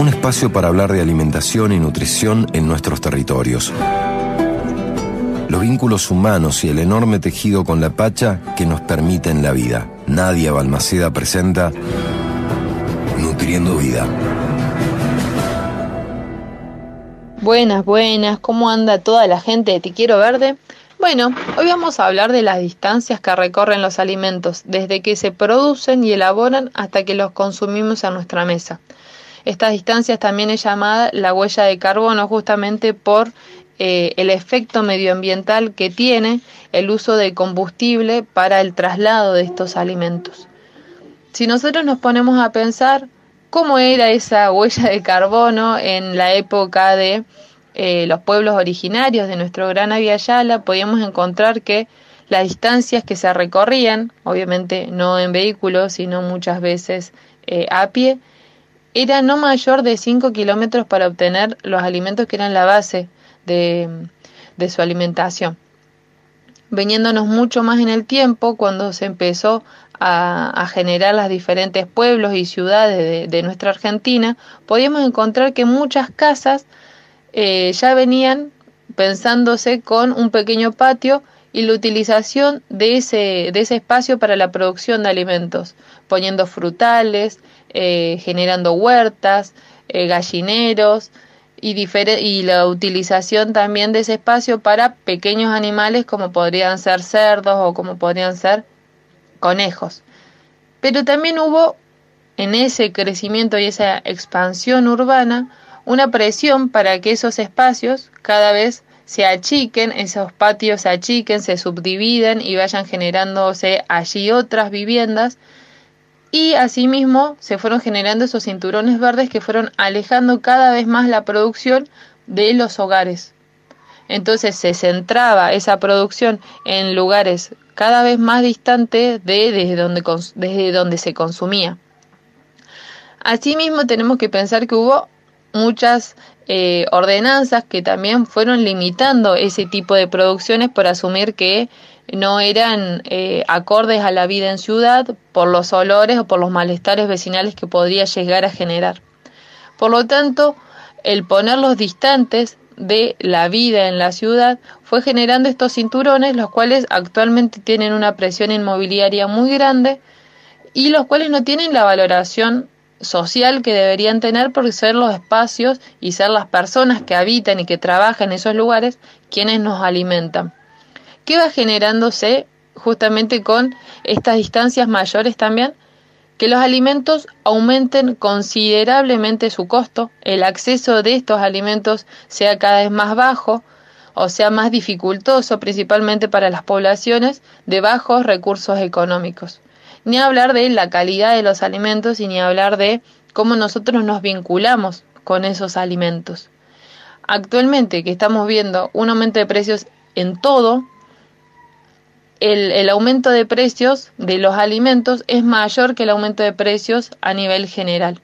un espacio para hablar de alimentación y nutrición en nuestros territorios. Los vínculos humanos y el enorme tejido con la Pacha que nos permiten la vida. Nadia Balmaceda presenta Nutriendo Vida. Buenas, buenas, ¿cómo anda toda la gente de Te Quiero Verde? Bueno, hoy vamos a hablar de las distancias que recorren los alimentos, desde que se producen y elaboran hasta que los consumimos a nuestra mesa. Estas distancias también es llamada la huella de carbono justamente por eh, el efecto medioambiental que tiene el uso de combustible para el traslado de estos alimentos. Si nosotros nos ponemos a pensar cómo era esa huella de carbono en la época de eh, los pueblos originarios de nuestro gran Aviala, podíamos encontrar que las distancias que se recorrían, obviamente no en vehículos, sino muchas veces eh, a pie, era no mayor de 5 kilómetros para obtener los alimentos que eran la base de, su alimentación. Veniéndonos mucho más en el tiempo, cuando se empezó a, generar los diferentes pueblos y ciudades de, de nuestra Argentina, podíamos encontrar que muchas casas eh, ya venían pensándose con un pequeño patio y la utilización de ese, de ese espacio para la producción de alimentos, poniendo frutales, eh, generando huertas, eh, gallineros y, y la utilización también de ese espacio para pequeños animales como podrían ser cerdos o como podrían ser conejos. Pero también hubo en ese crecimiento y esa expansión urbana una presión para que esos espacios cada vez se achiquen, esos patios se achiquen, se subdividen y vayan generándose allí otras viviendas. Y asimismo se fueron generando esos cinturones verdes que fueron alejando cada vez más la producción de los hogares. Entonces se centraba esa producción en lugares cada vez más distantes de desde donde, desde donde se consumía. Asimismo tenemos que pensar que hubo muchas eh, ordenanzas que también fueron limitando ese tipo de producciones por asumir que no eran eh, acordes a la vida en ciudad por los olores o por los malestares vecinales que podría llegar a generar. Por lo tanto, el ponerlos distantes de la vida en la ciudad fue generando estos cinturones, los cuales actualmente tienen una presión inmobiliaria muy grande y los cuales no tienen la valoración social que deberían tener por ser los espacios y ser las personas que habitan y que trabajan en esos lugares quienes nos alimentan. ¿Qué va generándose justamente con estas distancias mayores también? Que los alimentos aumenten considerablemente su costo, el acceso de estos alimentos sea cada vez más bajo, o sea más dificultoso principalmente para las poblaciones de bajos recursos económicos ni hablar de la calidad de los alimentos y ni hablar de cómo nosotros nos vinculamos con esos alimentos. Actualmente que estamos viendo un aumento de precios en todo, el, el, aumento de precios de los alimentos es mayor que el aumento de precios a nivel general.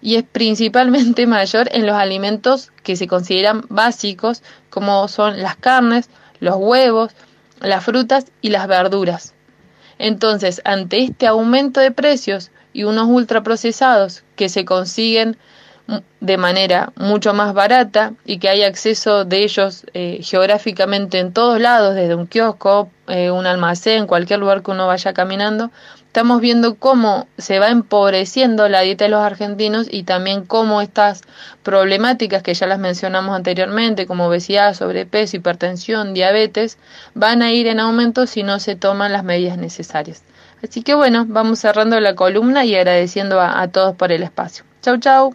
Y es principalmente mayor en los alimentos que se consideran básicos, como son las carnes, los huevos, las frutas y las verduras. Entonces, ante este aumento de precios y unos ultraprocesados que se consiguen de manera mucho más barata y que hay acceso de ellos eh, geográficamente en todos lados, desde un kiosco, eh, un almacén, cualquier lugar que uno vaya caminando, estamos viendo cómo se va empobreciendo la dieta de los argentinos y también cómo estas problemáticas que ya las mencionamos anteriormente, como obesidad, sobrepeso, hipertensión, diabetes, van a ir en aumento si no se toman las medidas necesarias. Así que bueno, vamos cerrando la columna y agradeciendo a, todos por el espacio. Chau, chau.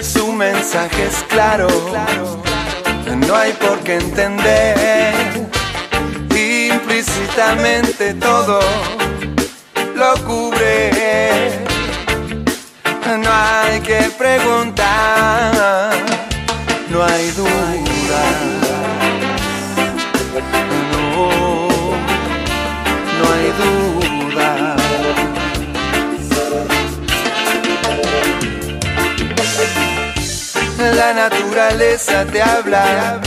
su mensaje es claro, no hay por qué entender. Implícitamente todo La naturaleza te habla,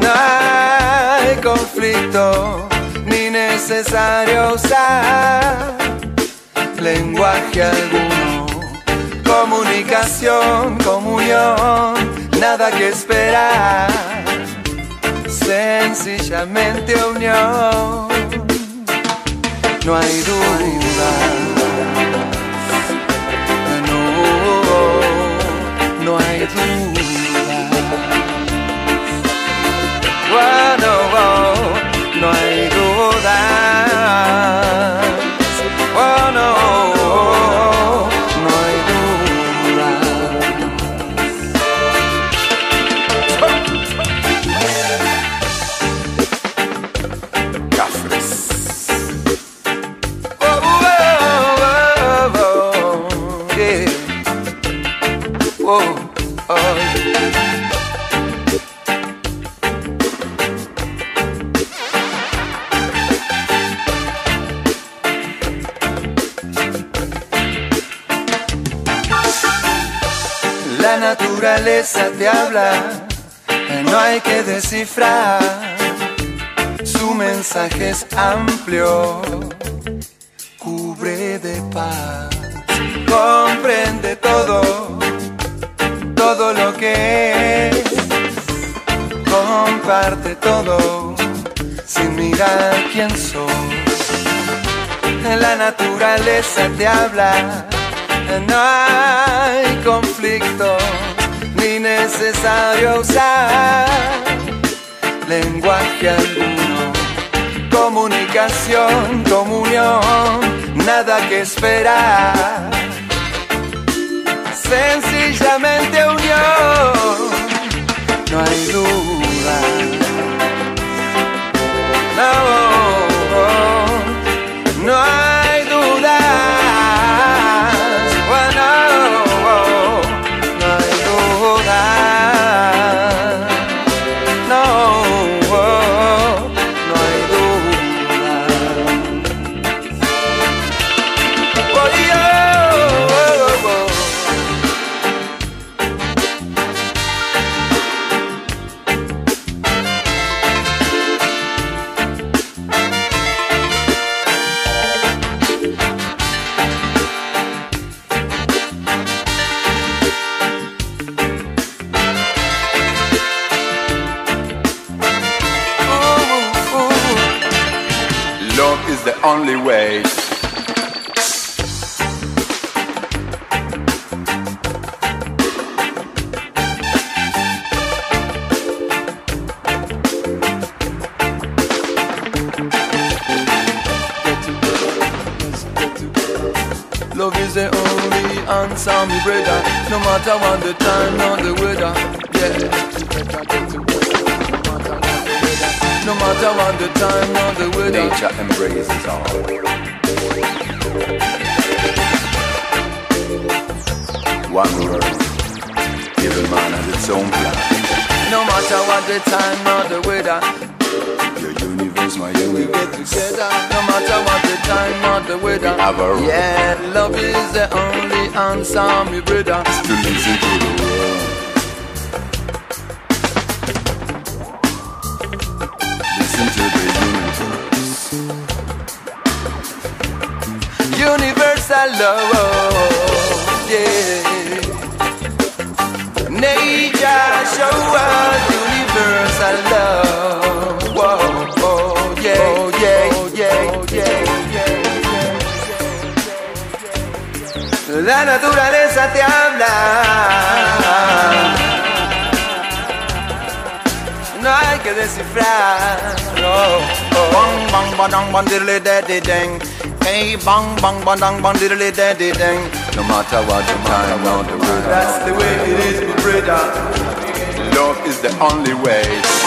no hay conflicto ni necesario usar lenguaje alguno. Comunicación, comunión, nada que esperar, sencillamente unión, no hay duda. No, no hay duda. no, naturaleza te habla, no hay que descifrar. Su mensaje es amplio, cubre de paz, comprende todo, que es, comparte todo, sin mirar quién soy. La naturaleza te habla no hay conflicto ni necesario usar lenguaje alguno. Comunicación, comunión, nada que esperar. Sencillamente unión, only way. Love is the only answer, me brother. No matter what the time or the weather, yeah no matter what the time or the weather. Nature embraces all. One world, every man has its own plan. No matter what the time or the weather. Your universe, my universe. We get together, no matter what the time or the weather. We have a yeah, love is the only answer, me brother. To listen to the world. love, yeah. Nature show us universal love, oh, yeah, yeah, yeah, yeah. La naturaleza te habla. No hay que descifrar. Oh, oh. Bang, bang, bang, bang, diddly, daddy, dang. Hey, bang, bang, bang, bang, bang, diddly daddy dang. No matter what the time, no, the that's the way it is, my brother. Love is the only way.